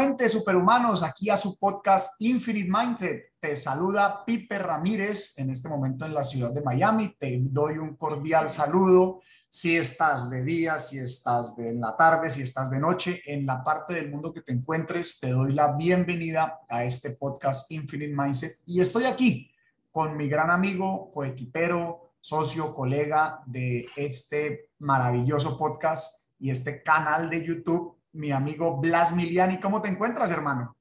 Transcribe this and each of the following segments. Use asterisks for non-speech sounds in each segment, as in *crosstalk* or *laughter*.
Superhumanos, aquí a su podcast Infinite Mindset. Te saluda Pipe Ramírez en este momento en la ciudad de Miami. Te doy un cordial saludo. Si estás de día, si estás de en la tarde, si estás de noche, en la parte del mundo que te encuentres, te doy la bienvenida a este podcast Infinite Mindset. Y estoy aquí con mi gran amigo, coequipero, socio, colega de este maravilloso podcast y este canal de YouTube mi amigo Blas Miliani. ¿Cómo te encuentras, hermano?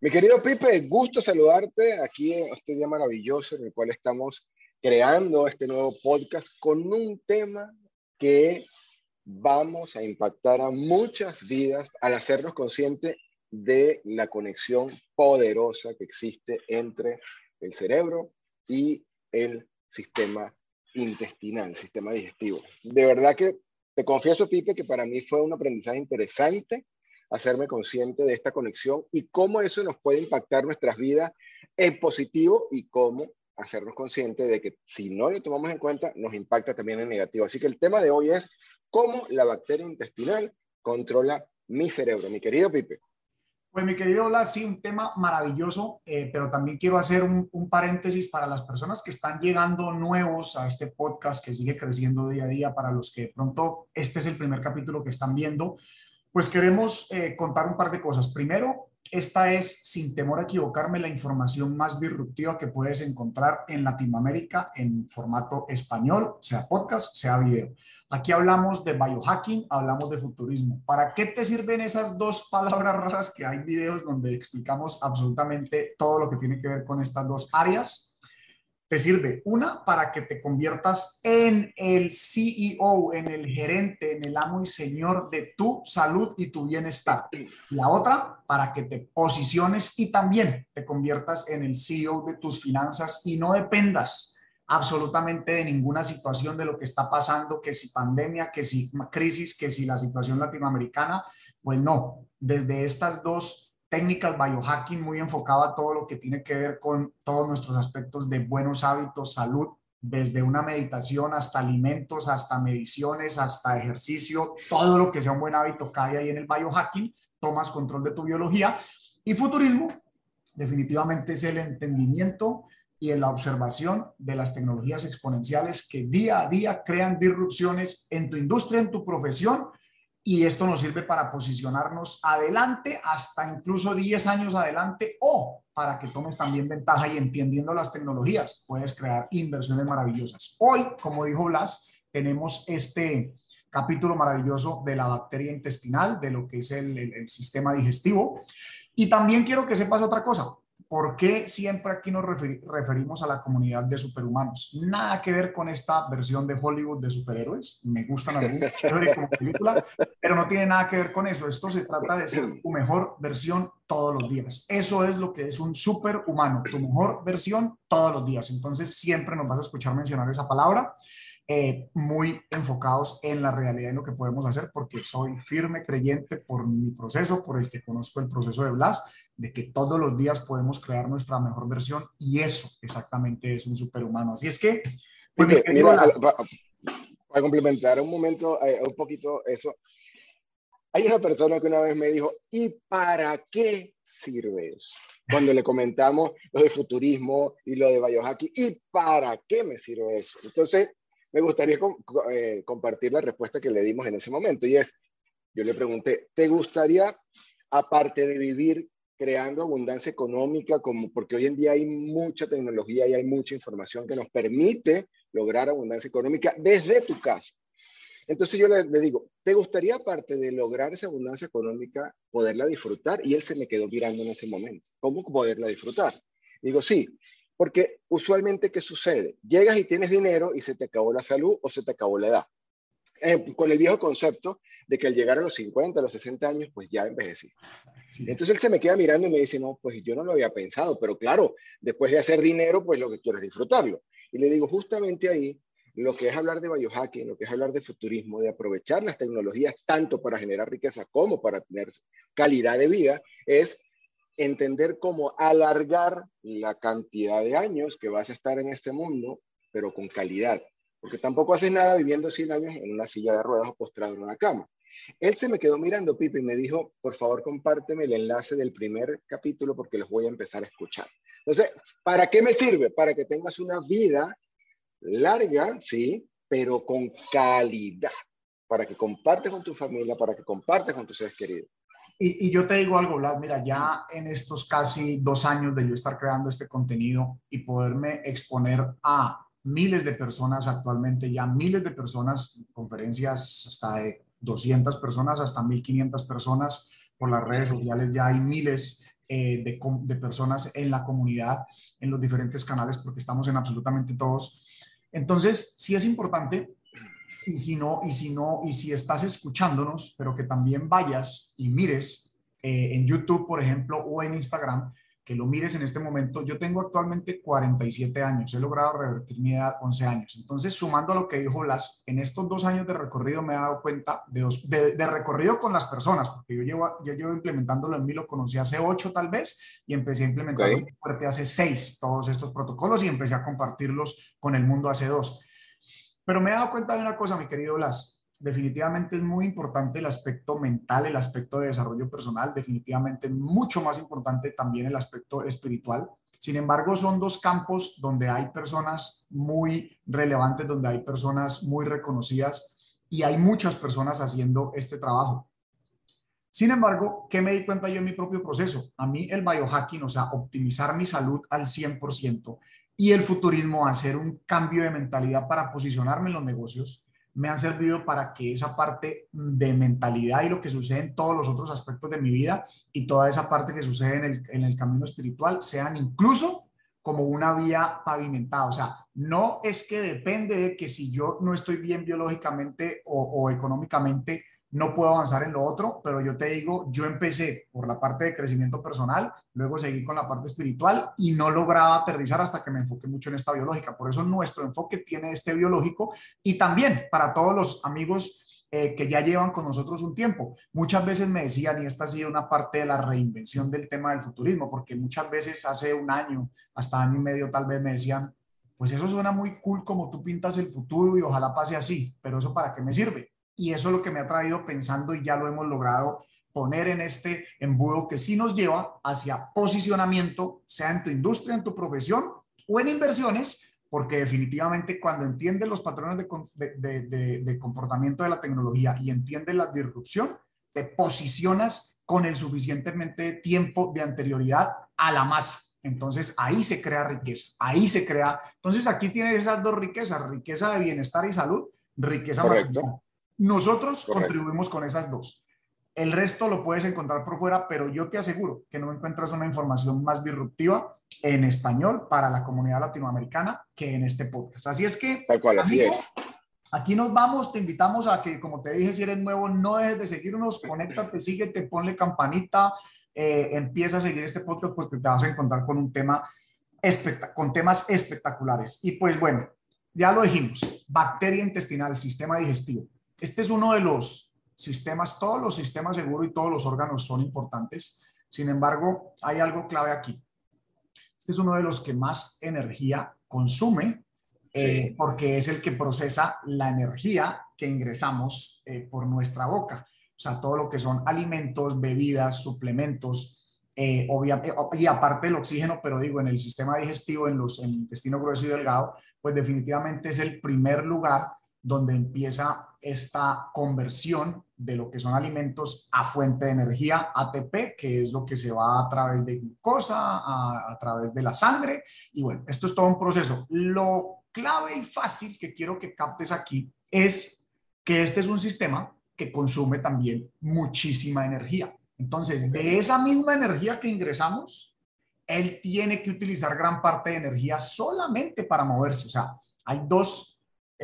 Mi querido Pipe, gusto saludarte aquí en este día maravilloso en el cual estamos creando este nuevo podcast con un tema que vamos a impactar a muchas vidas al hacernos conscientes de la conexión poderosa que existe entre el cerebro y el sistema intestinal, el sistema digestivo. De verdad que te confieso, Pipe, que para mí fue un aprendizaje interesante hacerme consciente de esta conexión y cómo eso nos puede impactar nuestras vidas en positivo y cómo hacernos conscientes de que si no lo tomamos en cuenta, nos impacta también en negativo. Así que el tema de hoy es cómo la bacteria intestinal controla mi cerebro. Mi querido Pipe. Pues mi querido Blas, sí, un tema maravilloso, eh, pero también quiero hacer un, paréntesis para las personas que están llegando nuevos a este podcast que sigue creciendo día a día, para los que de pronto este es el primer capítulo que están viendo, pues queremos eh, contar un par de cosas. Primero, esta es, sin temor a equivocarme, la información más disruptiva que puedes encontrar en Latinoamérica en formato español, sea podcast, sea video. Aquí hablamos de biohacking, hablamos de futurismo. ¿Para qué te sirven esas dos *laughs* palabras raras que hay videos donde explicamos absolutamente todo lo que tiene que ver con estas dos áreas? Sirve una para que te conviertas en el CEO, en el gerente, en el amo y señor de tu salud y tu bienestar. La otra para que te posiciones y también te conviertas en el CEO de tus finanzas y no dependas absolutamente de ninguna situación de lo que está pasando, que si pandemia, que si crisis, que si la situación latinoamericana, pues no, desde estas dos técnicas biohacking muy enfocado a todo lo que tiene que ver con todos nuestros aspectos de buenos hábitos, salud, desde una meditación hasta alimentos, hasta mediciones, hasta ejercicio, todo lo que sea un buen hábito cae ahí en el biohacking, tomas control de tu biología. Y futurismo definitivamente es el entendimiento y en la observación de las tecnologías exponenciales que día a día crean disrupciones en tu industria, en tu profesión, y esto nos sirve para posicionarnos adelante hasta incluso 10 años adelante o para que tomes también ventaja y entendiendo las tecnologías, puedes crear inversiones maravillosas. Hoy, como dijo Blas, tenemos este capítulo maravilloso de la bacteria intestinal, de lo que es el, el, sistema digestivo. Y también quiero que sepas otra cosa. ¿Por qué siempre aquí nos referimos a la comunidad de superhumanos? Nada que ver con esta versión de Hollywood de superhéroes. Me gustan algunos *laughs* como película, pero no tiene nada que ver con eso. Esto se trata de ser tu mejor versión todos los días. Eso es lo que es un superhumano, tu mejor versión todos los días. Entonces siempre nos vas a escuchar mencionar esa palabra. Eh, muy enfocados en la realidad y lo que podemos hacer, porque soy firme creyente por mi proceso, por el que conozco el proceso de Blas, de que todos los días podemos crear nuestra mejor versión y eso exactamente es un superhumano. Así es que... Pues, mira, para complementar un momento, eh, un poquito eso, hay una persona que una vez me dijo, ¿y para qué sirve eso? Cuando le comentamos lo de futurismo y lo de biohacking, ¿y para qué me sirve eso? Entonces, me gustaría eh, compartir la respuesta que le dimos en ese momento y es, yo le pregunté, ¿te gustaría, aparte de vivir creando abundancia económica, como porque hoy en día hay mucha tecnología y hay mucha información que nos permite lograr abundancia económica desde tu casa? Entonces yo le, le, digo, ¿te gustaría aparte de lograr esa abundancia económica poderla disfrutar? Y él se me quedó mirando en ese momento. ¿Cómo poderla disfrutar? Digo, sí, porque usualmente, ¿qué sucede? Llegas y tienes dinero y se te acabó la salud o se te acabó la edad. Eh, con el viejo concepto de que al llegar a los 50, a los 60 años, pues ya envejecí. Entonces él se me queda mirando y me dice, no, pues yo no lo había pensado, pero claro, después de hacer dinero, pues lo que quiero es disfrutarlo. Y le digo, justamente ahí, lo que es hablar de biohacking, lo que es hablar de futurismo, de aprovechar las tecnologías tanto para generar riqueza como para tener calidad de vida, es entender cómo alargar la cantidad de años que vas a estar en este mundo, pero con calidad. Porque tampoco haces nada viviendo 100 años en una silla de ruedas o postrado en una cama. Él se me quedó mirando, Pipe, y me dijo, por favor, compárteme el enlace del primer capítulo porque los voy a empezar a escuchar. Entonces, ¿para qué me sirve? Para que tengas una vida larga, sí, pero con calidad, para que compartes con tu familia, para que compartes con tus seres queridos. Y, yo te digo algo, Vlad, mira, ya en estos casi dos años de yo estar creando este contenido y poderme exponer a miles de personas actualmente, ya miles de personas, conferencias hasta de 200 personas, hasta 1500 personas por las redes sociales, ya hay miles eh, de, personas en la comunidad, en los diferentes canales, porque estamos en absolutamente todos. Entonces, sí es importante y si no, y si no, y si estás escuchándonos, pero que también vayas y mires eh, en YouTube, por ejemplo, o en Instagram, que lo mires en este momento. Yo tengo actualmente 47 años, he logrado revertir mi edad 11 años. Entonces, sumando a lo que dijo Blas, en estos dos años de recorrido me he dado cuenta de, de, recorrido con las personas, porque yo llevo, yo llevo implementándolo en mí, lo conocí hace 8 tal vez, y empecé a implementarlo fuerte hace 6, todos estos protocolos, y empecé a compartirlos con el mundo hace 2. Pero me he dado cuenta de una cosa, mi querido Blas. Definitivamente es muy importante el aspecto mental, el aspecto de desarrollo personal, definitivamente mucho más importante también el aspecto espiritual. Sin embargo, son dos campos donde hay personas muy relevantes, donde hay personas muy reconocidas y hay muchas personas haciendo este trabajo. Sin embargo, ¿qué me di cuenta yo en mi propio proceso? A mí el biohacking, o sea, optimizar mi salud al 100%, y el futurismo, hacer un cambio de mentalidad para posicionarme en los negocios, me han servido para que esa parte de mentalidad y lo que sucede en todos los otros aspectos de mi vida y toda esa parte que sucede en el, en el camino espiritual sean incluso como una vía pavimentada. O sea, no es que depende de que si yo no estoy bien biológicamente o, o económicamente, no puedo avanzar en lo otro, pero yo te digo, yo empecé por la parte de crecimiento personal, luego seguí con la parte espiritual y no lograba aterrizar hasta que me enfoqué mucho en esta biológica. Por eso nuestro enfoque tiene este biológico y también para todos los amigos eh, que ya llevan con nosotros un tiempo. Muchas veces me decían, y esta ha sido una parte de la reinvención del tema del futurismo, porque muchas veces hace un año, hasta año y medio tal vez me decían, pues eso suena muy cool como tú pintas el futuro y ojalá pase así, pero eso para qué me sirve? Y eso es lo que me ha traído pensando y ya lo hemos logrado poner en este embudo que sí nos lleva hacia posicionamiento, sea en tu industria, en tu profesión o en inversiones, porque definitivamente cuando entiendes los patrones de, de, comportamiento de la tecnología y entiendes la disrupción, te posicionas con el suficientemente tiempo de anterioridad a la masa. Entonces ahí se crea riqueza, ahí se crea. Entonces aquí tienes esas dos riquezas, riqueza de bienestar y salud, riqueza Correcto. Nosotros contribuimos con esas dos. El resto lo puedes encontrar por fuera, pero yo te aseguro que no encuentras una información más disruptiva en español para la comunidad latinoamericana que en este podcast. Así es que, Tal cual, así es. aquí nos vamos, te invitamos a que, como te dije, si eres nuevo, no dejes de seguirnos, conéctate, síguete, ponle campanita, eh, empieza a seguir este podcast porque te vas a encontrar con un tema, con temas espectaculares. Y pues bueno, ya lo dijimos, bacteria intestinal, sistema digestivo. Este es uno de los sistemas, todos los sistemas seguros y todos los órganos son importantes. Sin embargo, hay algo clave aquí. Este es uno de los que más energía consume eh, porque es el que procesa la energía que ingresamos eh, por nuestra boca. O sea, todo lo que son alimentos, bebidas, suplementos, eh, y aparte el oxígeno, pero digo, en el sistema digestivo, en, los, en el intestino grueso y delgado, pues definitivamente es el primer lugar donde empieza esta conversión de lo que son alimentos a fuente de energía ATP, que es lo que se va a través de glucosa, a, través de la sangre. Y bueno, esto es todo un proceso. Lo clave y fácil que quiero que captes aquí es que este es un sistema que consume también muchísima energía. Entonces, de esa misma energía que ingresamos, él tiene que utilizar gran parte de energía solamente para moverse. O sea, hay dos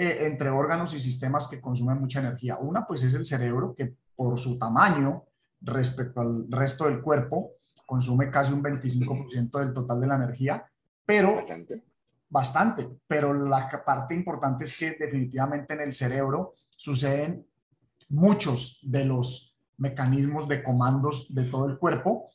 eh, entre órganos y sistemas que consumen mucha energía. Una, pues es el cerebro, que por su tamaño respecto al resto del cuerpo, consume casi un 25% del total de la energía, pero bastante. bastante. Pero la parte importante es que definitivamente en el cerebro suceden muchos de los mecanismos de comandos de todo el cuerpo,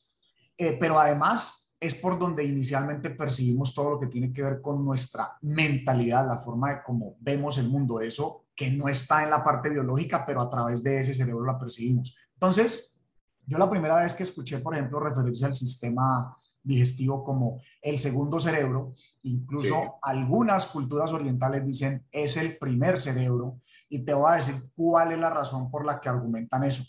eh, pero además es por donde inicialmente percibimos todo lo que tiene que ver con nuestra mentalidad, la forma de cómo vemos el mundo. Eso que no está en la parte biológica, pero a través de ese cerebro la percibimos. Entonces, yo la primera vez que escuché, por ejemplo, referirse al sistema digestivo como el segundo cerebro, incluso algunas culturas orientales dicen es el primer cerebro, y te voy a decir cuál es la razón por la que argumentan eso.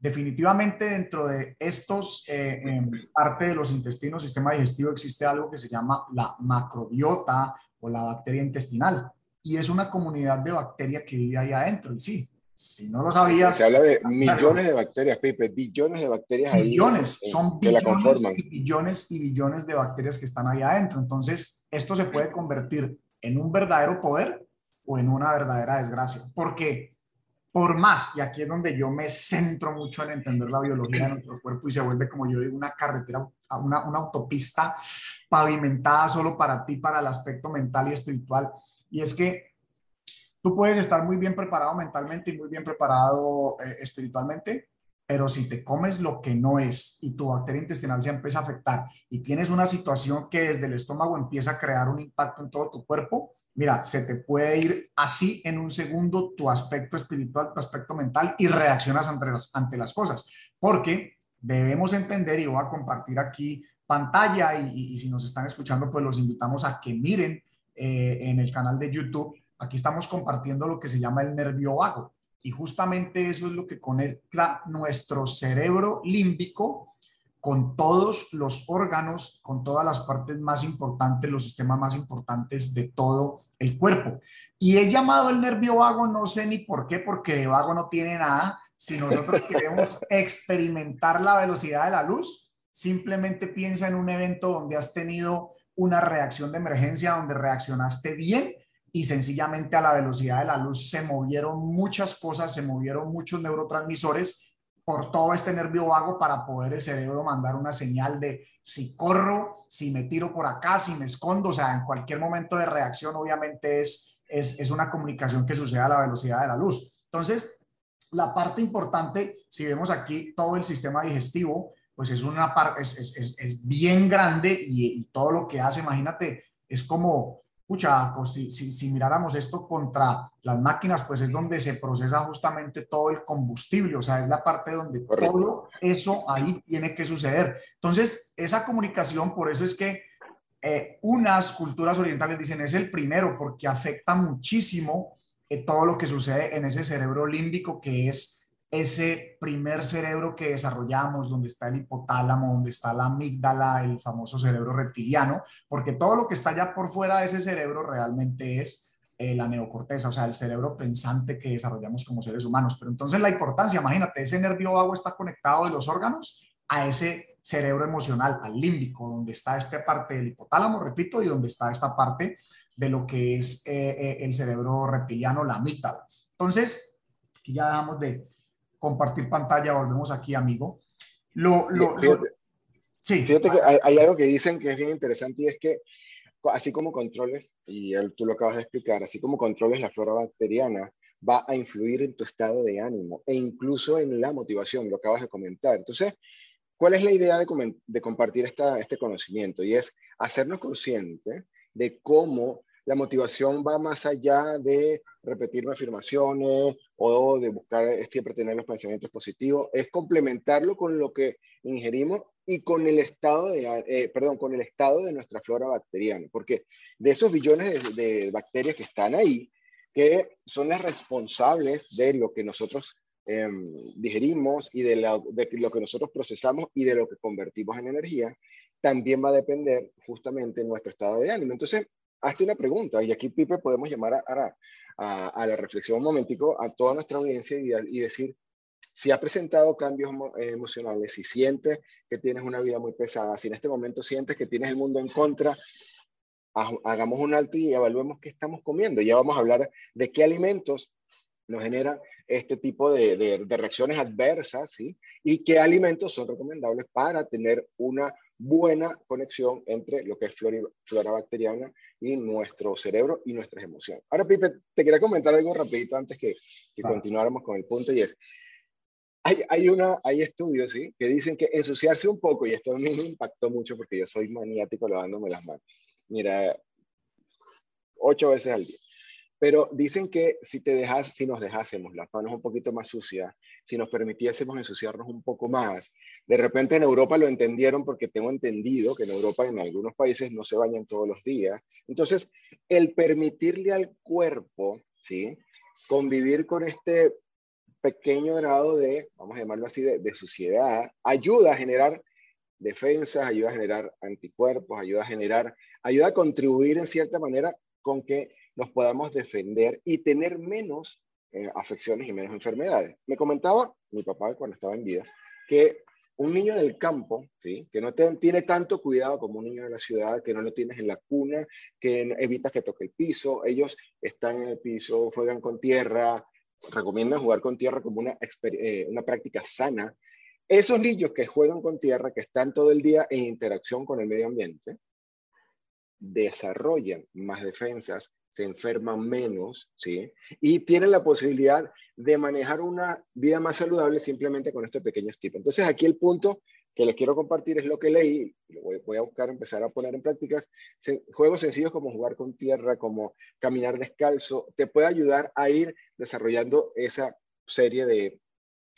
Definitivamente dentro de estos, eh, en parte de los intestinos, sistema digestivo, existe algo que se llama la macrobiota o la bacteria intestinal. Y es una comunidad de bacterias que vive ahí adentro. Y sí, si no lo sabías. Se habla de millones de bacterias, Pipe, billones de bacterias ahí. Billones, son billones y billones y billones de bacterias que están ahí adentro. Entonces, esto se puede convertir en un verdadero poder o en una verdadera desgracia. Porque por más, y aquí es donde yo me centro mucho en entender la biología de nuestro cuerpo y se vuelve, como yo digo, una carretera, una, autopista pavimentada solo para ti, para el aspecto mental y espiritual. Y es que tú puedes estar muy bien preparado mentalmente y muy bien preparado eh, espiritualmente, pero si te comes lo que no es y tu bacteria intestinal se empieza a afectar y tienes una situación que desde el estómago empieza a crear un impacto en todo tu cuerpo, mira, se te puede ir así en un segundo tu aspecto espiritual, tu aspecto mental y reaccionas ante las, ante las cosas. Porque debemos entender, y voy a compartir aquí pantalla y, si nos están escuchando, pues los invitamos a que miren eh, en el canal de YouTube. Aquí estamos compartiendo lo que se llama el nervio vago. Y justamente eso es lo que conecta nuestro cerebro límbico con todos los órganos, con todas las partes más importantes, los sistemas más importantes de todo el cuerpo. Y es llamado el nervio vago, no sé ni por qué, porque de vago no tiene nada. Si nosotros queremos *laughs* experimentar la velocidad de la luz, simplemente piensa en un evento donde has tenido una reacción de emergencia, donde reaccionaste bien y sencillamente a la velocidad de la luz se movieron muchas cosas, se movieron muchos neurotransmisores por todo este nervio vago para poder el cerebro mandar una señal de si corro, si me tiro por acá, si me escondo, o sea, en cualquier momento de reacción obviamente es, es, una comunicación que sucede a la velocidad de la luz. Entonces, la parte importante, si vemos aquí todo el sistema digestivo, pues es una parte, es, es, es, bien grande y, y, todo lo que hace, imagínate, es como pucha, si, si, miráramos esto contra las máquinas, pues es donde se procesa justamente todo el combustible, o sea, es la parte donde todo eso ahí tiene que suceder. Entonces, esa comunicación, por eso es que eh, unas culturas orientales dicen es el primero, porque afecta muchísimo eh, todo lo que sucede en ese cerebro límbico que es ese primer cerebro que desarrollamos, donde está el hipotálamo, donde está la amígdala, el famoso cerebro reptiliano, porque todo lo que está allá por fuera de ese cerebro realmente es eh, la neocorteza, o sea, el cerebro pensante que desarrollamos como seres humanos. Pero entonces la importancia, imagínate, ese nervio vago está conectado de los órganos a ese cerebro emocional, al límbico, donde está esta parte del hipotálamo, repito, y donde está esta parte de lo que es eh, eh, el cerebro reptiliano, la amígdala. Entonces, aquí ya dejamos de, compartir pantalla, volvemos aquí, amigo. Lo, lo, fíjate, sí. Fíjate que hay, algo que dicen que es bien interesante y es que así como controles, y tú lo acabas de explicar, así como controles la flora bacteriana, va a influir en tu estado de ánimo e incluso en la motivación, lo acabas de comentar. Entonces, ¿cuál es la idea de, de compartir esta, este conocimiento? Y es hacernos conscientes de cómo la motivación va más allá de repetirme afirmaciones o de buscar siempre tener los pensamientos positivos, es complementarlo con lo que ingerimos y con el estado de, eh, perdón, con el estado de nuestra flora bacteriana, porque de esos billones de, bacterias que están ahí, que son las responsables de lo que nosotros em, digerimos y de, de lo que nosotros procesamos y de lo que convertimos en energía, también va a depender justamente nuestro estado de ánimo. Entonces, hazte una pregunta y aquí, Pipe, podemos llamar a, la reflexión un momentico a toda nuestra audiencia y, decir, si has presentado cambios eh, emocionales, si sientes que tienes una vida muy pesada, si en este momento sientes que tienes el mundo en contra, hagamos un alto y evaluemos qué estamos comiendo. Ya vamos a hablar de qué alimentos nos generan este tipo de, reacciones adversas. Y qué alimentos son recomendables para tener una buena conexión entre lo que es flora, bacteriana y nuestro cerebro y nuestras emociones. Ahora, Pipe, te quería comentar algo rapidito antes que, que continuáramos con el punto y es, hay, hay, una, hay estudios ¿sí? que dicen que ensuciarse un poco, y esto a mí me impactó mucho porque yo soy maniático lavándome las manos. Mira, ocho veces al día. Pero dicen que si te dejas, si nos dejásemos las manos un poquito más sucias, si nos permitiésemos ensuciarnos un poco más, de repente en Europa lo entendieron porque tengo entendido que en Europa en algunos países no se bañan todos los días. Entonces, el permitirle al cuerpo, ¿sí? Convivir con este pequeño grado de, vamos a llamarlo así, de, suciedad, ayuda a generar defensas, ayuda a generar anticuerpos, ayuda a generar, ayuda a contribuir en cierta manera con que nos podamos defender y tener menos eh, afecciones y menos enfermedades. Me comentaba mi papá cuando estaba en vida que un niño del campo, ¿sí? que no tiene tanto cuidado como un niño de la ciudad, que no lo tienes en la cuna, que evitas que toque el piso, ellos están en el piso, juegan con tierra, recomiendan jugar con tierra como una, eh, una práctica sana. Esos niños que juegan con tierra, que están todo el día en interacción con el medio ambiente, desarrollan más defensas, se enferman menos, ¿sí? Y tienen la posibilidad de manejar una vida más saludable simplemente con estos pequeños tipos. Entonces, aquí el punto que les quiero compartir es lo que leí, lo voy, a buscar, empezar a poner en prácticas. Juegos sencillos como jugar con tierra, como caminar descalzo, te puede ayudar a ir desarrollando esa serie de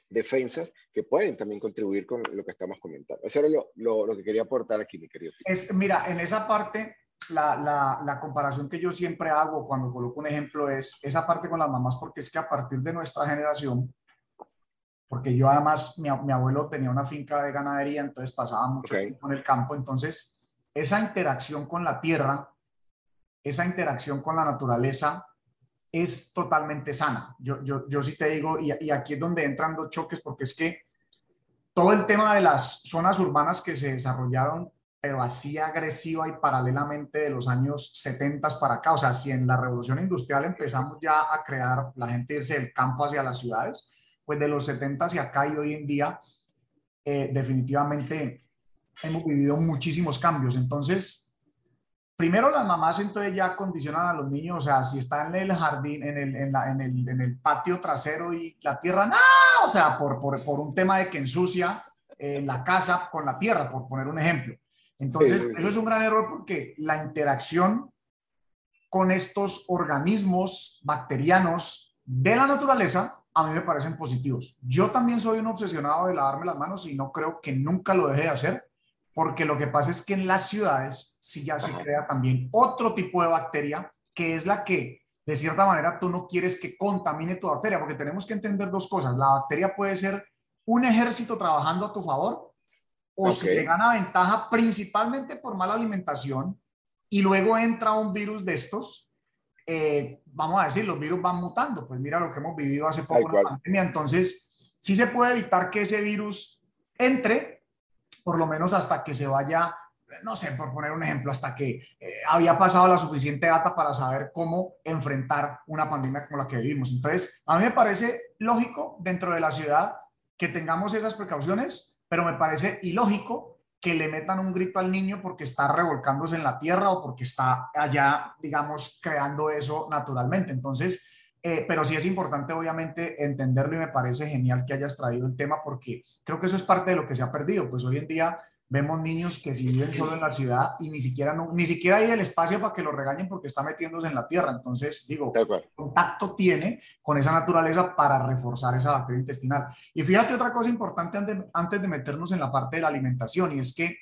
defensas que pueden también contribuir con lo que estamos comentando. Eso era lo que quería aportar aquí, mi querido. Es, mira, en esa parte la, la, comparación que yo siempre hago cuando coloco un ejemplo es esa parte con las mamás, porque es que a partir de nuestra generación, porque yo además, mi, mi abuelo tenía una finca de ganadería, entonces pasaba mucho tiempo en el campo, entonces esa interacción con la tierra, esa interacción con la naturaleza es totalmente sana. Yo, yo, yo sí te digo, y, y aquí es donde entran dos choques, porque es que todo el tema de las zonas urbanas que se desarrollaron pero así agresiva y paralelamente de los años 70 para acá. O sea, si en la revolución industrial empezamos ya a crear la gente irse del campo hacia las ciudades, pues de los 70 hacia acá y hoy en día, eh, definitivamente hemos vivido muchísimos cambios. Entonces, primero las mamás entonces ya condicionan a los niños, o sea, si están en el jardín, en el, en la, en el, en el patio trasero y la tierra, no, o sea, por, por, por un tema de que ensucia eh, la casa con la tierra, por poner un ejemplo. Entonces, eso es un gran error porque la interacción con estos organismos bacterianos de la naturaleza a mí me parecen positivos. Yo también soy un obsesionado de lavarme las manos y no creo que nunca lo deje de hacer, porque lo que pasa es que en las ciudades sí ya se crea también otro tipo de bacteria, que es la que de cierta manera tú no quieres que contamine tu bacteria, porque tenemos que entender dos cosas. La bacteria puede ser un ejército trabajando a tu favor o se te gana ventaja principalmente por mala alimentación y luego entra un virus de estos, eh, vamos a decir, los virus van mutando. Pues mira lo que hemos vivido hace poco en la pandemia. Entonces, sí se puede evitar que ese virus entre, por lo menos hasta que se vaya, no sé, por poner un ejemplo, hasta que eh, había pasado la suficiente data para saber cómo enfrentar una pandemia como la que vivimos. Entonces, a mí me parece lógico dentro de la ciudad que tengamos esas precauciones pero me parece ilógico que le metan un grito al niño porque está revolcándose en la tierra o porque está allá, digamos, creando eso naturalmente. Entonces, eh, pero sí es importante, obviamente, entenderlo y me parece genial que hayas traído el tema porque creo que eso es parte de lo que se ha perdido. Pues hoy en día vemos niños que si viven solo en la ciudad y ni siquiera, ni siquiera hay el espacio para que lo regañen porque está metiéndose en la tierra. Entonces, digo, contacto tiene con esa naturaleza para reforzar esa bacteria intestinal. Y fíjate otra cosa importante antes, de meternos en la parte de la alimentación, y es que,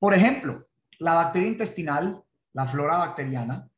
por ejemplo, la bacteria intestinal, la flora bacteriana,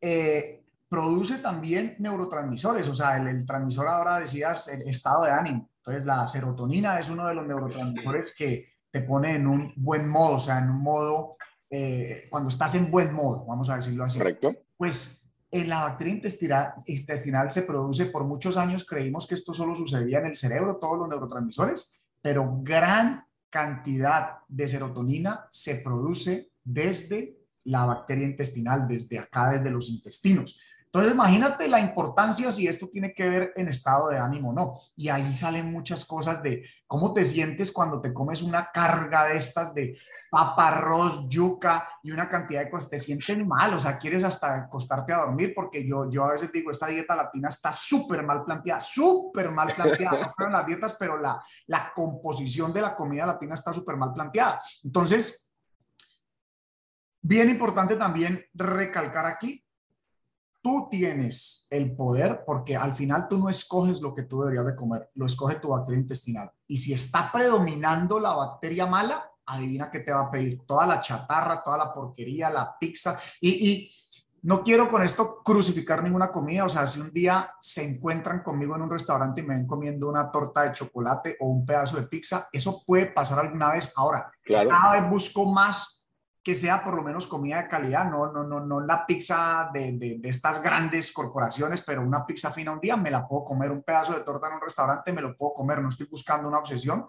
eh, produce también neurotransmisores, o sea, el, el, transmisor ahora decías el estado de ánimo. Entonces, la serotonina es uno de los neurotransmisores que te pone en un buen modo, o sea, en un modo, eh, cuando estás en buen modo, vamos a decirlo así. Correcto. Pues en la bacteria intestinal, intestinal se produce, por muchos años creímos que esto solo sucedía en el cerebro, todos los neurotransmisores, pero gran cantidad de serotonina se produce desde la bacteria intestinal, desde acá, desde los intestinos. Entonces, imagínate la importancia si esto tiene que ver en estado de ánimo o no. Y ahí salen muchas cosas de cómo te sientes cuando te comes una carga de estas de papa, arroz, yuca y una cantidad de cosas. Te sientes mal, o sea, quieres hasta acostarte a dormir porque yo, yo a veces digo, esta dieta latina está súper mal planteada, súper mal planteada. No las dietas, pero la, la composición de la comida latina está súper mal planteada. Entonces, bien importante también recalcar aquí tú tienes el poder porque al final tú no escoges lo que tú deberías de comer, lo escoge tu bacteria intestinal. Y si está predominando la bacteria mala, adivina qué te va a pedir. Toda la chatarra, toda la porquería, la pizza. Y, y no quiero con esto crucificar ninguna comida, o sea, si un día se encuentran conmigo en un restaurante y me ven comiendo una torta de chocolate o un pedazo de pizza, eso puede pasar alguna vez. Ahora, cada vez busco más que sea por lo menos comida de calidad, no, no, no, no la pizza de, de, estas grandes corporaciones, pero una pizza fina un día me la puedo comer, un pedazo de torta en un restaurante me lo puedo comer, no estoy buscando una obsesión,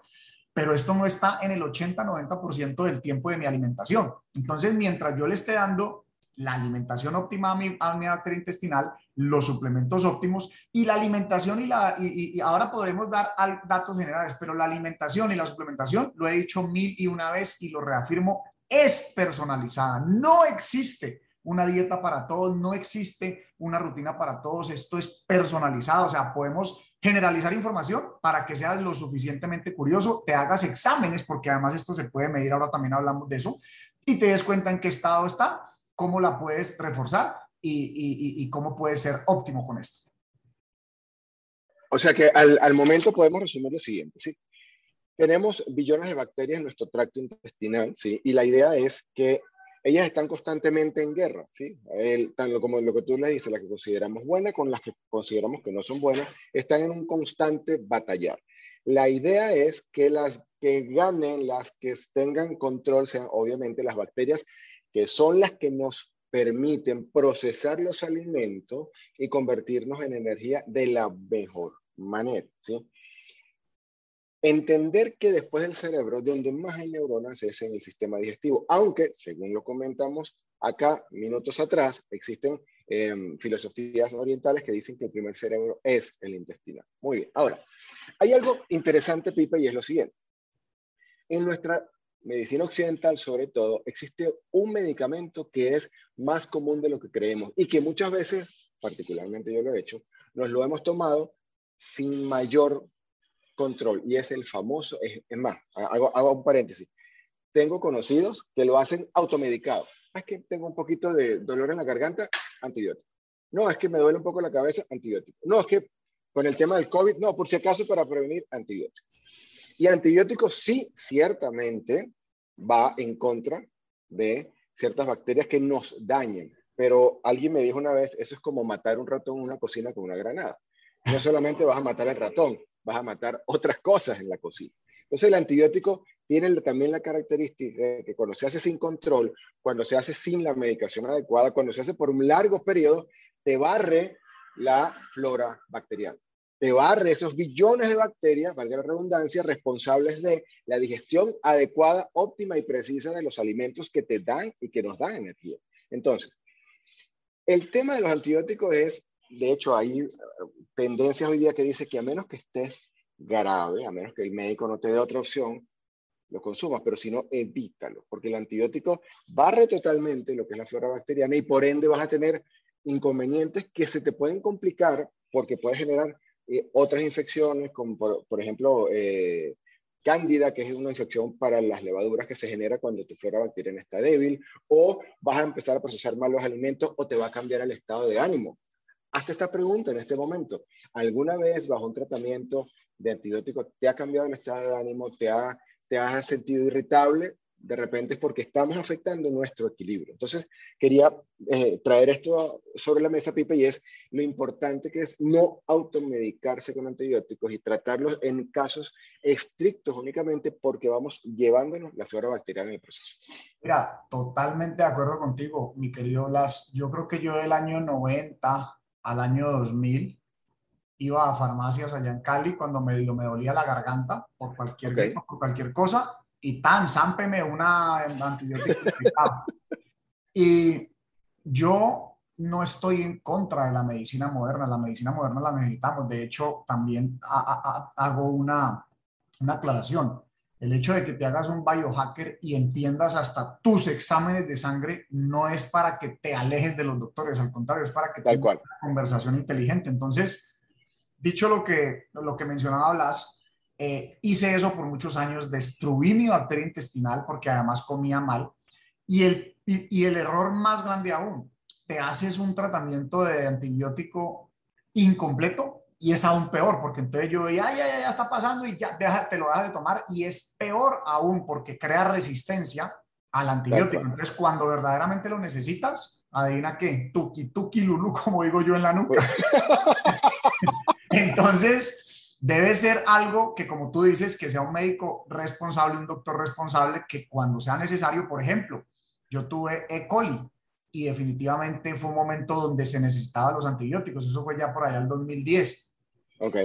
pero esto no está en el 80-90% del tiempo de mi alimentación. Entonces, mientras yo le esté dando la alimentación óptima a mi, a mi bacteria intestinal, los suplementos óptimos y la alimentación y la, y, ahora podremos dar datos generales, pero la alimentación y la suplementación, lo he dicho mil y una vez y lo reafirmo, es personalizada. No existe una dieta para todos, no existe una rutina para todos, esto es personalizado, o sea, podemos generalizar información para que seas lo suficientemente curioso, te hagas exámenes, porque además esto se puede medir, ahora también hablamos de eso, y te des cuenta en qué estado está cómo la puedes reforzar y, cómo puedes ser óptimo con esto. O sea que al, momento podemos resumir lo siguiente, ¿sí? Tenemos billones de bacterias en nuestro tracto intestinal, ¿sí? Y la idea es que ellas están constantemente en guerra, ¿sí? El, tan como lo que tú le dices, las que consideramos buenas con las que consideramos que no son buenas, están en un constante batallar. La idea es que las que ganen, las que tengan control, sean obviamente las bacterias que son las que nos permiten procesar los alimentos y convertirnos en energía de la mejor manera. ¿sí? Entender que después del cerebro, donde más hay neuronas es en el sistema digestivo, aunque, según lo comentamos acá minutos atrás, existen em, filosofías orientales que dicen que el primer cerebro es el intestinal. Muy bien, ahora, hay algo interesante, Pipe, y es lo siguiente. En nuestra medicina occidental sobre todo, existe un medicamento que es más común de lo que creemos y que muchas veces, particularmente yo lo he hecho, nos lo hemos tomado sin mayor control y es el famoso, es, más, hago, un paréntesis, tengo conocidos que lo hacen automedicado. Es que tengo un poquito de dolor en la garganta, antibiótico. No, es que me duele un poco la cabeza, antibiótico. No, es que con el tema del COVID, no, por si acaso para prevenir, antibiótico. Y antibióticos sí, ciertamente, va en contra de ciertas bacterias que nos dañen. Pero alguien me dijo una vez, eso es como matar un ratón en una cocina con una granada. No solamente vas a matar al ratón, vas a matar otras cosas en la cocina. Entonces el antibiótico tiene también la característica de que cuando se hace sin control, cuando se hace sin la medicación adecuada, cuando se hace por un largo periodo, te barre la flora bacteriana te barre esos billones de bacterias, valga la redundancia, responsables de la digestión adecuada, óptima y precisa de los alimentos que te dan y que nos dan energía. Entonces, el tema de los antibióticos es, de hecho, hay uh, tendencias hoy día que dice que a menos que estés grave, a menos que el médico no te dé otra opción, lo consumas, pero si no, evítalo, porque el antibiótico barre totalmente lo que es la flora bacteriana y por ende vas a tener inconvenientes que se te pueden complicar porque puede generar otras infecciones, como por, ejemplo eh, cándida, que es una infección para las levaduras que se genera cuando tu flora bacteriana está débil, o vas a empezar a procesar mal los alimentos o te va a cambiar el estado de ánimo. Hazte esta pregunta en este momento. ¿Alguna vez bajo un tratamiento de antibiótico te ha cambiado el estado de ánimo? ¿Te, ha, te has sentido irritable? de repente es porque estamos afectando nuestro equilibrio. Entonces, quería eh, traer esto sobre la mesa, Pipe, y es lo importante que es no automedicarse con antibióticos y tratarlos en casos estrictos únicamente porque vamos llevándonos la flora bacteriana en el proceso. Mira, totalmente de acuerdo contigo, mi querido Blas. Yo creo que yo del año 90 al año 2000 iba a farmacias allá en Cali cuando me, me dolía la garganta por cualquier, por cualquier cosa y tan, zámpeme una antibiótico. y yo no estoy en contra de la medicina moderna, la medicina moderna la necesitamos. De hecho, también hago una, una aclaración. El hecho de que te hagas un biohacker y entiendas hasta tus exámenes de sangre no es para que te alejes de los doctores, al contrario, es para que tengas una conversación inteligente. Entonces, dicho lo que, lo que mencionaba Blas, eh, hice eso por muchos años, destruí mi bacteria intestinal porque además comía mal. Y el, y, el error más grande aún, te haces un tratamiento de antibiótico incompleto y es aún peor, porque entonces yo ya, ya, ya está pasando y ya te lo dejas de tomar y es peor aún porque crea resistencia al antibiótico. Entonces, cuando verdaderamente lo necesitas, adivina qué, tuki, tuki, lulu, como digo yo en la nuca. *laughs* Entonces, debe ser algo que, como tú dices, que sea un médico responsable, un doctor responsable, que cuando sea necesario, por ejemplo, yo tuve E. coli y definitivamente fue un momento donde se necesitaban los antibióticos. Eso fue ya por allá el 2010. Ok.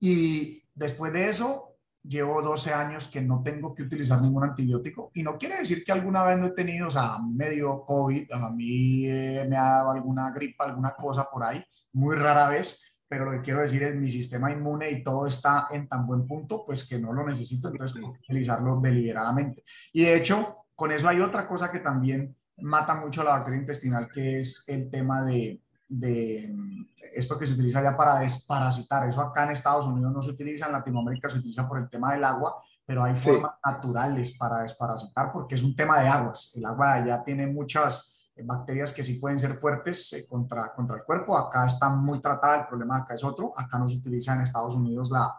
Y después de eso, llevo 12 años que no tengo que utilizar ningún antibiótico y no quiere decir que alguna vez no he tenido, o sea, medio COVID, a mí eh, me ha dado alguna gripa, alguna cosa por ahí, muy rara vez, pero lo que quiero decir es mi sistema inmune y todo está en tan buen punto, pues que no lo necesito, entonces que utilizarlo deliberadamente. Y de hecho, con eso hay otra cosa que también mata mucho la bacteria intestinal, que es el tema de, de esto que se utiliza ya para desparasitar. Eso acá en Estados Unidos no se utiliza, en Latinoamérica se utiliza por el tema del agua, pero hay formas naturales para desparasitar porque es un tema de aguas. El agua ya tiene muchas eh, bacterias que sí pueden ser fuertes eh, contra, contra el cuerpo. Acá está muy tratada, el problema acá es otro. Acá no se utiliza en Estados Unidos la,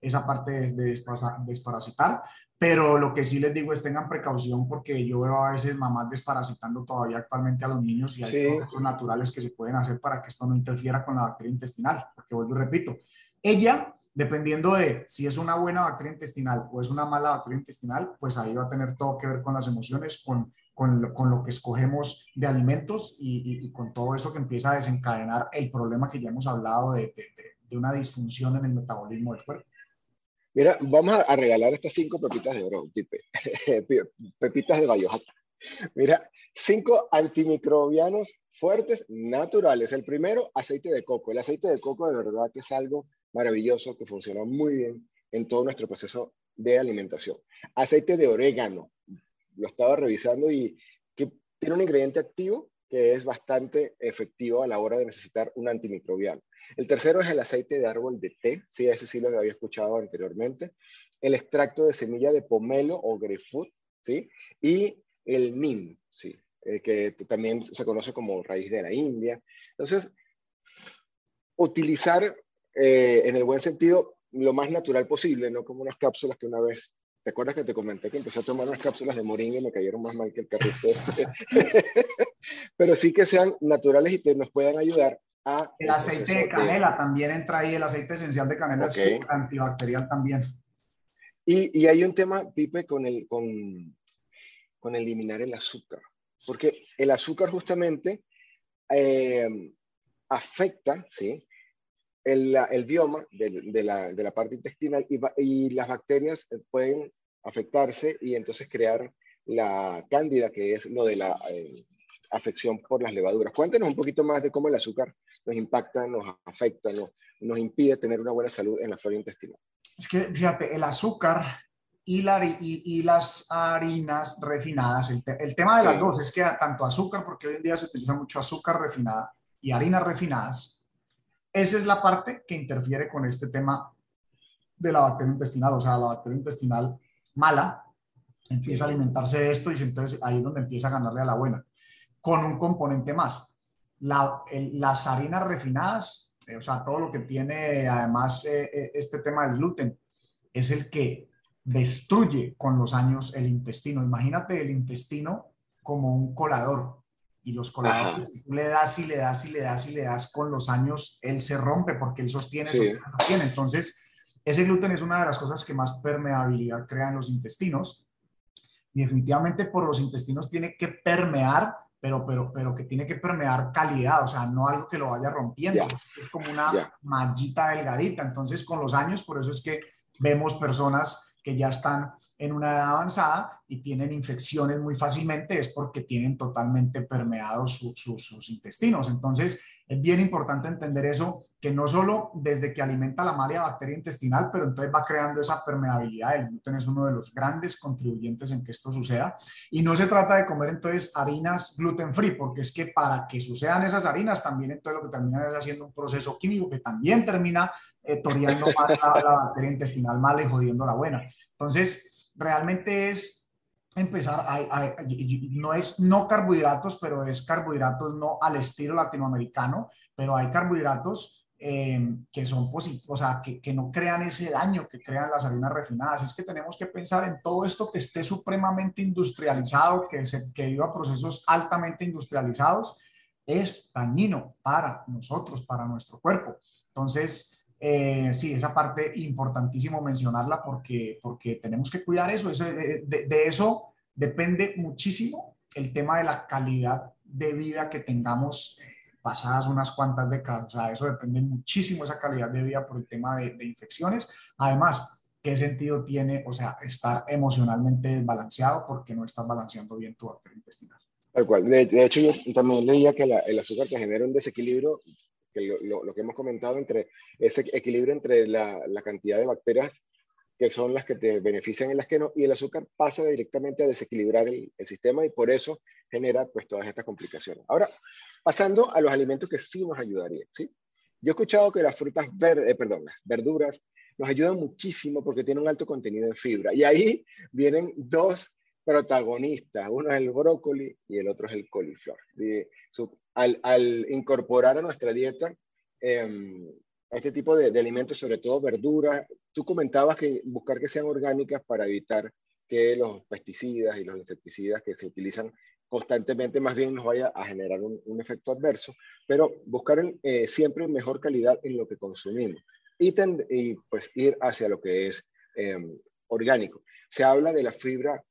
esa parte de, de desparasitar, pero lo que sí les digo es tengan precaución porque yo veo a veces mamás desparasitando todavía actualmente a los niños y hay procesos naturales que se pueden hacer para que esto no interfiera con la bacteria intestinal, porque vuelvo y repito, ella, dependiendo de si es una buena bacteria intestinal o es una mala bacteria intestinal, pues ahí va a tener todo que ver con las emociones, con, con, con lo que escogemos de alimentos y, y, con todo eso que empieza a desencadenar el problema que ya hemos hablado de, de, de una disfunción en el metabolismo del cuerpo. Mira, vamos a regalar estas cinco pepitas de oro, Pipe. *laughs* pepitas de Biohack. Mira, cinco antimicrobianos fuertes, naturales. El primero, aceite de coco. El aceite de coco de verdad que es algo maravilloso que funciona muy bien en todo nuestro proceso de alimentación. Aceite de orégano. Lo estaba revisando y que tiene un ingrediente activo que es bastante efectivo a la hora de necesitar un antimicrobiano. El tercero es el aceite de árbol de té, sí, ese sí lo había escuchado anteriormente. El extracto de semilla de pomelo o grapefruit, sí, y el neem, sí, eh, que también se conoce como raíz de la India. Entonces, utilizar eh, en el buen sentido lo más natural posible, no como unas cápsulas que una vez ¿Te acuerdas que te comenté que empecé a tomar unas cápsulas de moringa y me cayeron más mal que el carrito? *laughs* Pero sí que sean naturales y que nos puedan ayudar el aceite de canela también entra ahí, el aceite esencial de canela es antibacterial también. Y, y, hay un tema, Pipe, con, el, con, con eliminar el azúcar, porque el azúcar justamente eh, afecta ¿sí? el, el bioma de, de, la, de, la, parte intestinal y, y, las bacterias pueden afectarse y entonces crear la cándida, que es lo de la eh, afección por las levaduras. Cuéntenos un poquito más de cómo el azúcar nos impacta, nos afecta, nos, nos impide tener una buena salud en la flora intestinal. Es que, fíjate, el azúcar y, la, y, las harinas refinadas, el, tema de las dos es que tanto azúcar, porque hoy en día se utiliza mucho azúcar refinada y harinas refinadas, esa es la parte que interfiere con este tema de la bacteria intestinal, o sea, la bacteria intestinal mala empieza a alimentarse de esto y entonces ahí es donde empieza a ganarle a la buena, con un componente más las harinas refinadas, eh, o sea, todo lo que tiene además eh, eh, este tema del gluten, es el que destruye con los años el intestino. Imagínate el intestino como un colador y los coladores, si tú le das y le das y le das y le das con los años, él se rompe porque él sostiene, sostiene, Entonces, ese gluten es una de las cosas que más permeabilidad crea en los intestinos. Y definitivamente por los intestinos tiene que permear pero, pero, pero que tiene que permear calidad, o sea, no algo que lo vaya rompiendo. Es como una mallita delgadita. Entonces, con los años, por eso es que vemos personas que ya están en una edad avanzada y tienen infecciones muy fácilmente, es porque tienen totalmente permeados sus intestinos. Entonces, es bien importante entender eso, que no solo desde que alimenta la mala bacteria intestinal, pero entonces va creando esa permeabilidad. El gluten es uno de los grandes contribuyentes en que esto suceda. Y no se trata de comer entonces harinas gluten free, porque es que para que sucedan esas harinas, también entonces lo que termina es haciendo un proceso químico que también termina eh, toreando más la, la bacteria intestinal mala y jodiendo la buena. Entonces, realmente es empezar, no es no carbohidratos, pero es carbohidratos no al estilo latinoamericano, pero hay carbohidratos eh, que son positivos, o sea, que, que, no crean ese daño que crean las harinas refinadas. Es que tenemos que pensar en todo esto que esté supremamente industrializado, que, se, que viva procesos altamente industrializados, es dañino para nosotros, para nuestro cuerpo. Entonces, eh, sí, esa parte importantísimo mencionarla porque, porque tenemos que cuidar eso. de, de, eso depende muchísimo el tema de la calidad de vida que tengamos eh, pasadas unas cuantas décadas. O sea, eso depende muchísimo esa calidad de vida por el tema de, de infecciones. Además, ¿qué sentido tiene, o sea, estar emocionalmente desbalanceado porque no estás balanceando bien tu bacteria intestinal? Tal cual. De, hecho, yo también leía que el azúcar te genera un desequilibrio lo, que hemos comentado entre ese equilibrio entre la, cantidad de bacterias que son las que te benefician y las que no, y el azúcar pasa directamente a desequilibrar el, sistema y por eso genera pues todas estas complicaciones. Ahora, pasando a los alimentos que sí nos ayudarían, ¿sí? Yo he escuchado que las frutas verdes, eh, perdón, las verduras nos ayudan muchísimo porque tienen un alto contenido en fibra. Y ahí vienen dos protagonistas, uno es el brócoli y el otro es el coliflor. Al, incorporar a nuestra dieta em, este tipo de, alimentos, sobre todo verduras, tú comentabas que buscar que sean orgánicas para evitar que los pesticidas y los insecticidas que se utilizan constantemente más bien nos vaya a generar un, efecto adverso, pero buscar eh, siempre mejor calidad en lo que consumimos y, y pues ir hacia lo que es em, orgánico. Se habla de la fibra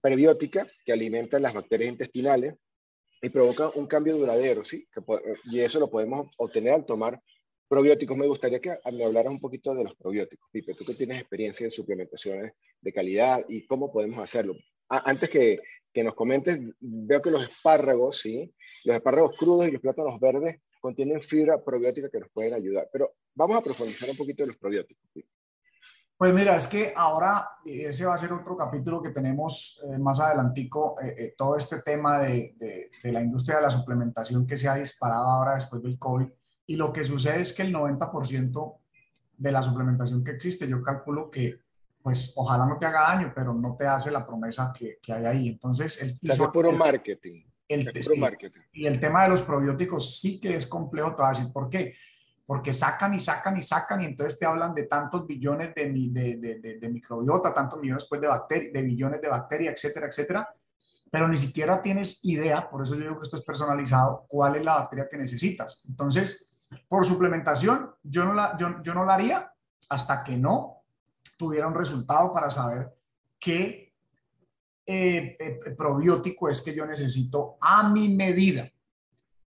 prebiótica que alimenta las bacterias intestinales y provoca un cambio duradero, ¿sí? y eso lo podemos obtener al tomar probióticos. Me gustaría que me hablaras un poquito de los probióticos, Pipe, tú que tienes experiencia en suplementaciones de calidad y cómo podemos hacerlo. antes que, que nos comentes, veo que los espárragos, ¿sí? Los espárragos crudos y los plátanos verdes contienen fibra probiótica que nos pueden ayudar, pero vamos a profundizar un poquito de los probióticos. Pipe. Pues mira, es que ahora ese va a ser otro capítulo que tenemos eh, más adelantico, eh, eh, todo este tema de, de, la industria de la suplementación que se ha disparado ahora después del COVID. Y lo que sucede es que el 90% de la suplementación que existe, yo calculo que, pues ojalá no te haga daño, pero no te hace la promesa que, que hay ahí. Entonces, el, es puro marketing. El, puro marketing. Y el tema de los probióticos sí que es complejo, te voy a decir por qué porque sacan y sacan y sacan y entonces te hablan de tantos billones de, de, de, microbiota, tantos millones pues, de, bacterias, de billones de bacterias, etcétera, etcétera, pero ni siquiera tienes idea, por eso yo digo que esto es personalizado, cuál es la bacteria que necesitas. Entonces, por suplementación, yo no la, yo, yo no la haría hasta que no tuviera un resultado para saber qué eh, eh, probiótico es que yo necesito a mi medida.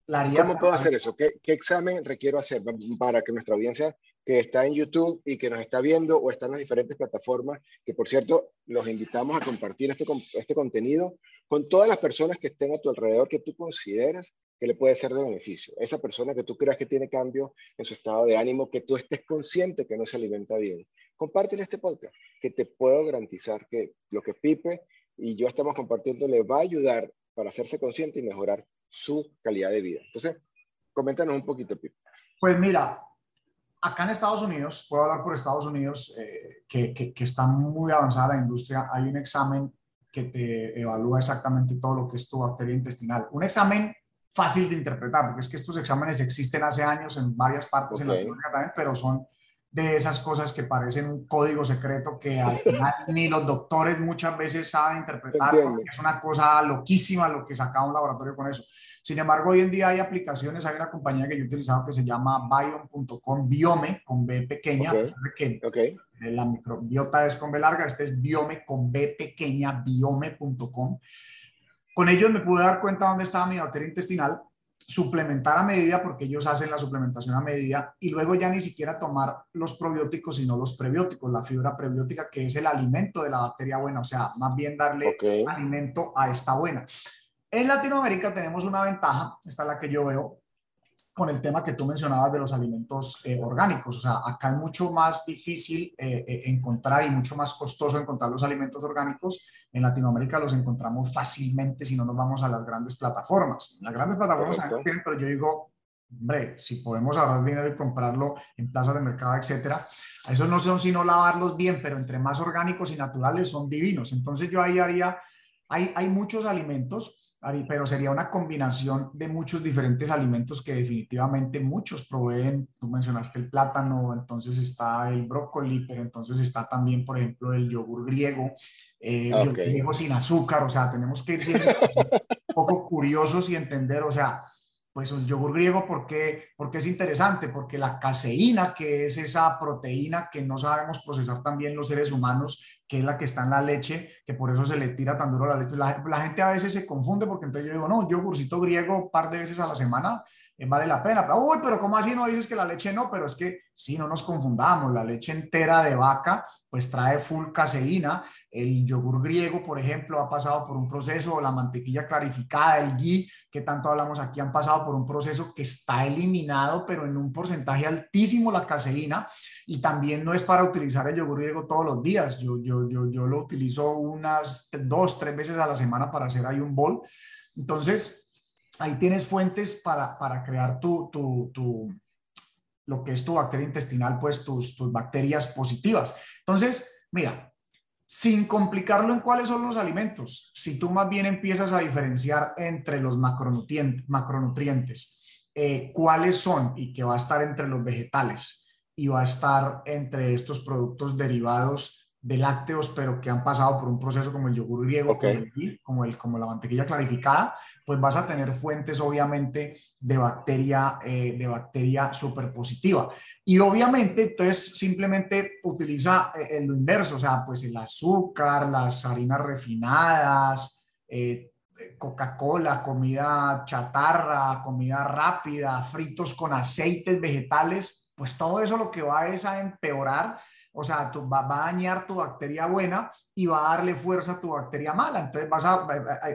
¿Cómo puedo hacer eso? ¿Qué, examen requiero hacer para que nuestra audiencia que está en YouTube y que nos está viendo o está en las diferentes plataformas, que por cierto, los invitamos a compartir este, este contenido con todas las personas que estén a tu alrededor que tú consideras que le puede ser de beneficio. Esa persona que tú creas que tiene cambio en su estado de ánimo, que tú estés consciente que no se alimenta bien. Compártelo este podcast, que te puedo garantizar que lo que Pipe y yo estamos compartiendo le va a ayudar para hacerse consciente y mejorar su calidad de vida. Entonces, coméntanos un poquito, Pipe. Pues mira, acá en Estados Unidos, puedo hablar por Estados Unidos, eh, que, que, está muy avanzada la industria, hay un examen que te evalúa exactamente todo lo que es tu bacteria intestinal. Un examen fácil de interpretar, porque es que estos exámenes existen hace años en varias partes en la también, pero son de esas cosas que parecen un código secreto que al final *laughs* ni los doctores muchas veces saben interpretar, es una cosa loquísima lo que saca un laboratorio con eso. Sin embargo, hoy en día hay aplicaciones, hay una compañía que yo he utilizado que se llama biome.com, Biome, con B pequeña, okay. la microbiota es con B larga, este es Biome con B pequeña, biome.com. Con ellos me pude dar cuenta dónde estaba mi bacteria intestinal suplementar a medida porque ellos hacen la suplementación a medida y luego ya ni siquiera tomar los probióticos sino los prebióticos, la fibra prebiótica que es el alimento de la bacteria buena, o sea, más bien darle alimento a esta buena. En Latinoamérica tenemos una ventaja, esta es la que yo veo, con el tema que tú mencionabas de los alimentos eh, orgánicos. O sea, acá es mucho más difícil eh, eh, encontrar y mucho más costoso encontrar los alimentos orgánicos. En Latinoamérica los encontramos fácilmente si no nos vamos a las grandes plataformas. Las grandes plataformas también tienen, pero yo digo, hombre, si podemos ahorrar dinero y comprarlo en plazas de mercado, etcétera, esos no son sino lavarlos bien, pero entre más orgánicos y naturales son divinos. Entonces yo ahí haría hay, hay muchos alimentos pero sería una combinación de muchos diferentes alimentos que definitivamente muchos proveen. Tú mencionaste el plátano, entonces está el brócoli, pero entonces está también, por ejemplo, el yogur griego, eh, el yogur griego sin azúcar, o sea, tenemos que ir siendo *laughs* un poco curiosos y entender, o sea, pues un yogur griego, ¿por qué? Porque es interesante, porque la caseína, que es esa proteína que no sabemos procesar también los seres humanos, que es la que está en la leche, que por eso se le tira tan duro la leche. La, gente a veces se confunde porque entonces yo digo, no, yogurcito griego un par de veces a la semana vale la pena. Pero, uy, pero ¿cómo así no dices que la leche no? Pero es que si no nos confundamos, la leche entera de vaca pues trae full caseína. El yogur griego, por ejemplo, ha pasado por un proceso, la mantequilla clarificada, el ghee, que tanto hablamos aquí, han pasado por un proceso que está eliminado, pero en un porcentaje altísimo la caseína. Y también no es para utilizar el yogur griego todos los días. Yo, yo, yo, yo lo utilizo unas dos, tres veces a la semana para hacer ahí un bol. Entonces, ahí tienes fuentes para, para crear tu, tu, tu, lo que es tu bacteria intestinal, pues tus, tus bacterias positivas. Entonces, mira, sin complicarlo en cuáles son los alimentos, si tú más bien empiezas a diferenciar entre los macronutrientes, macronutrientes eh, cuáles son y que va a estar entre los vegetales y va a estar entre estos productos derivados de lácteos, pero que han pasado por un proceso como el yogur griego, como, el, como, la mantequilla clarificada, pues vas a tener fuentes obviamente de bacteria, eh, de bacteria superpositiva. Y obviamente, entonces simplemente utiliza eh, lo inverso, o sea, pues el azúcar, las harinas refinadas, eh, Coca-Cola, comida chatarra, comida rápida, fritos con aceites vegetales, pues todo eso lo que va es a empeorar o sea, va, a dañar tu bacteria buena y va a darle fuerza a tu bacteria mala. Entonces, vas a,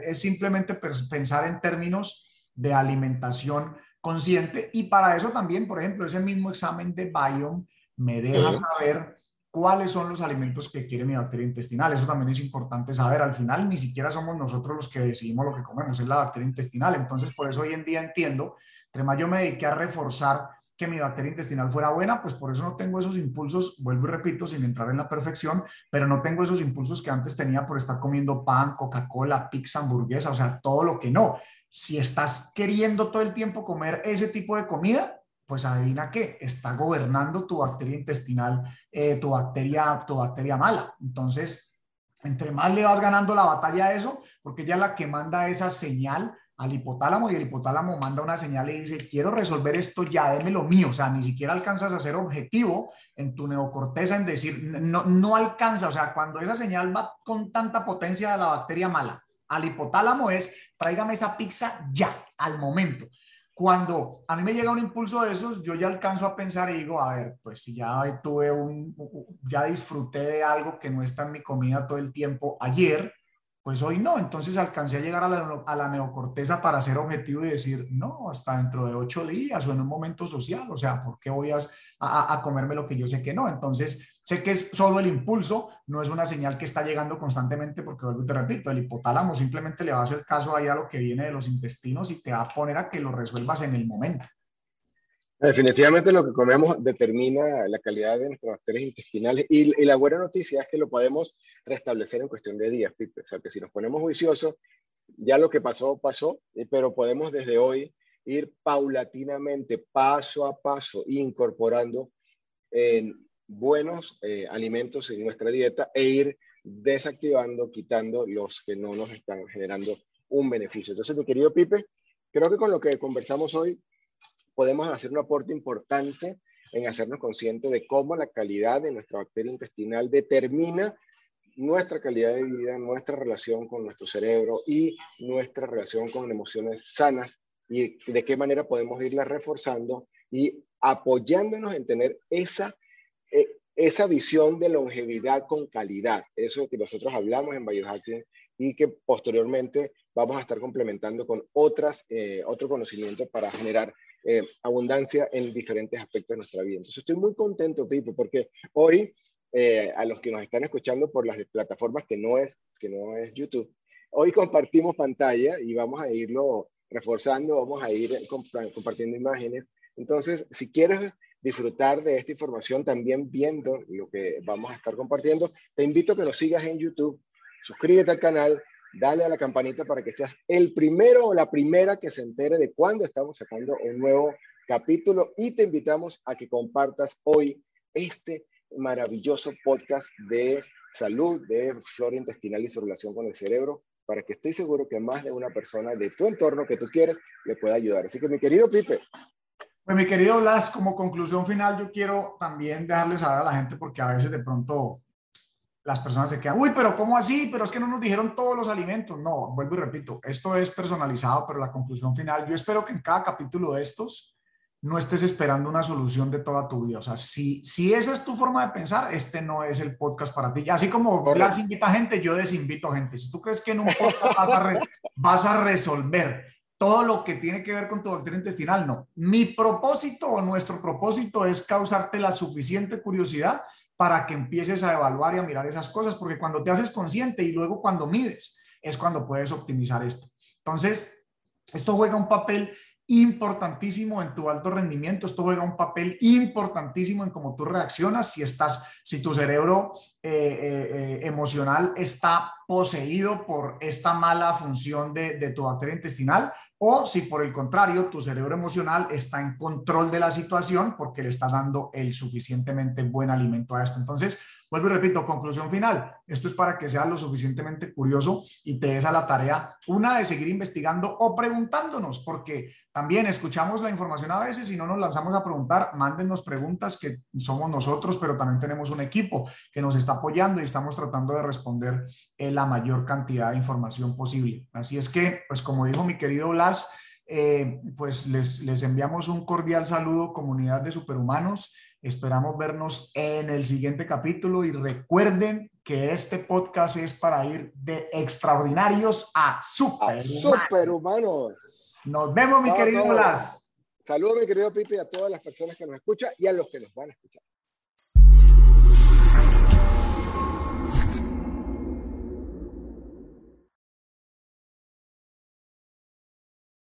es simplemente pensar en términos de alimentación consciente y para eso también, por ejemplo, ese mismo examen de Biome me deja saber cuáles son los alimentos que quiere mi bacteria intestinal. Eso también es importante saber. Al final, ni siquiera somos nosotros los que decidimos lo que comemos, es la bacteria intestinal. Entonces, por eso hoy en día entiendo, entre más yo me dediqué a reforzar que mi bacteria intestinal fuera buena, pues por eso no tengo esos impulsos, vuelvo y repito, sin entrar en la perfección, pero no tengo esos impulsos que antes tenía por estar comiendo pan, Coca-Cola, pizza, hamburguesa, o sea, todo lo que no. Si estás queriendo todo el tiempo comer ese tipo de comida, pues adivina qué, está gobernando tu bacteria intestinal, eh, tu, bacteria, tu bacteria mala. Entonces, entre más le vas ganando la batalla a eso, porque ya la que manda esa señal al hipotálamo y el hipotálamo manda una señal y dice, quiero resolver esto ya, déme lo mío. O sea, ni siquiera alcanzas a ser objetivo en tu neocorteza en decir, no, no alcanza. O sea, cuando esa señal va con tanta potencia de la bacteria mala, al hipotálamo es, tráigame esa pizza ya, al momento. Cuando a mí me llega un impulso de esos, yo ya alcanzo a pensar y digo, a ver, pues si ya tuve un, ya disfruté de algo que no está en mi comida todo el tiempo ayer, pues hoy no, entonces alcancé a llegar a la, neocorteza para ser objetivo y decir, no, hasta dentro de ocho días o en un momento social, o sea, ¿por qué voy a, a, comerme lo que yo sé que no? Entonces, sé que es solo el impulso, no es una señal que está llegando constantemente, porque vuelvo y te repito, el hipotálamo simplemente le va a hacer caso ahí a lo que viene de los intestinos y te va a poner a que lo resuelvas en el momento. Definitivamente lo que comemos determina la calidad de nuestras bacterias intestinales y, la buena noticia es que lo podemos restablecer en cuestión de días, Pipe. O sea, que si nos ponemos juiciosos, ya lo que pasó, pasó, pero podemos desde hoy ir paulatinamente, paso a paso, incorporando buenos eh, alimentos en nuestra dieta e ir desactivando, quitando los que no nos están generando un beneficio. Entonces, mi querido Pipe, creo que con lo que conversamos hoy podemos hacer un aporte importante en hacernos conscientes de cómo la calidad de nuestra bacteria intestinal determina nuestra calidad de vida, nuestra relación con nuestro cerebro y nuestra relación con emociones sanas y de qué manera podemos irla reforzando y apoyándonos en tener esa, eh, esa visión de longevidad con calidad. Eso que nosotros hablamos en Biohacking y que posteriormente vamos a estar complementando con otras, eh, otro conocimiento para generar eh, abundancia en diferentes aspectos de nuestra vida. Entonces estoy muy contento, Pipo, porque hoy eh, a los que nos están escuchando por las plataformas que no es, que no es YouTube, hoy compartimos pantalla y vamos a irlo reforzando, vamos a ir compartiendo imágenes. Entonces, si quieres disfrutar de esta información también viendo lo que vamos a estar compartiendo, te invito a que nos sigas en YouTube, suscríbete al canal dale a la campanita para que seas el primero o la primera que se entere de cuándo estamos sacando un nuevo capítulo y te invitamos a que compartas hoy este maravilloso podcast de salud, de flora intestinal y su relación con el cerebro, para que estoy seguro que más de una persona de tu entorno que tú quieres le pueda ayudar. Así que mi querido Pipe. Pues mi querido Blas, como conclusión final, yo quiero también dejarles saber a la gente, porque a veces de pronto las personas se quedan, uy, pero ¿cómo así? Pero es que no nos dijeron todos los alimentos. No, vuelvo y repito, esto es personalizado, pero la conclusión final, yo espero que en cada capítulo de estos no estés esperando una solución de toda tu vida. O sea, si, si esa es tu forma de pensar, este no es el podcast para ti. Así como Blas invita gente, yo desinvito gente. Si tú crees que en un podcast vas a, *laughs* vas a resolver todo lo que tiene que ver con tu doctrina intestinal, no. Mi propósito o nuestro propósito es causarte la suficiente curiosidad para que empieces a evaluar y a mirar esas cosas, porque cuando te haces consciente y luego cuando mides, es cuando puedes optimizar esto. Entonces, esto juega un papel importantísimo en tu alto rendimiento. Esto juega un papel importantísimo en cómo tú reaccionas, si estás, si tu cerebro eh, eh, emocional está poseído por esta mala función de, de tu bacteria intestinal o si por el contrario tu cerebro emocional está en control de la situación porque le está dando el suficientemente buen alimento a esto. Entonces, Vuelvo y repito, conclusión final. Esto es para que seas lo suficientemente curioso y te des a la tarea, una, de seguir investigando o preguntándonos, porque también escuchamos la información a veces y no nos lanzamos a preguntar. Mándennos preguntas que somos nosotros, pero también tenemos un equipo que nos está apoyando y estamos tratando de responder en la mayor cantidad de información posible. Así es que, pues como dijo mi querido Blas, eh, pues les, les enviamos un cordial saludo, comunidad de superhumanos. Esperamos vernos en el siguiente capítulo y recuerden que este podcast es para ir de extraordinarios a superhumanos. Nos vemos, mi querido Blas. Saludos, mi querido y a todas las personas que nos escuchan y a los que nos van a escuchar.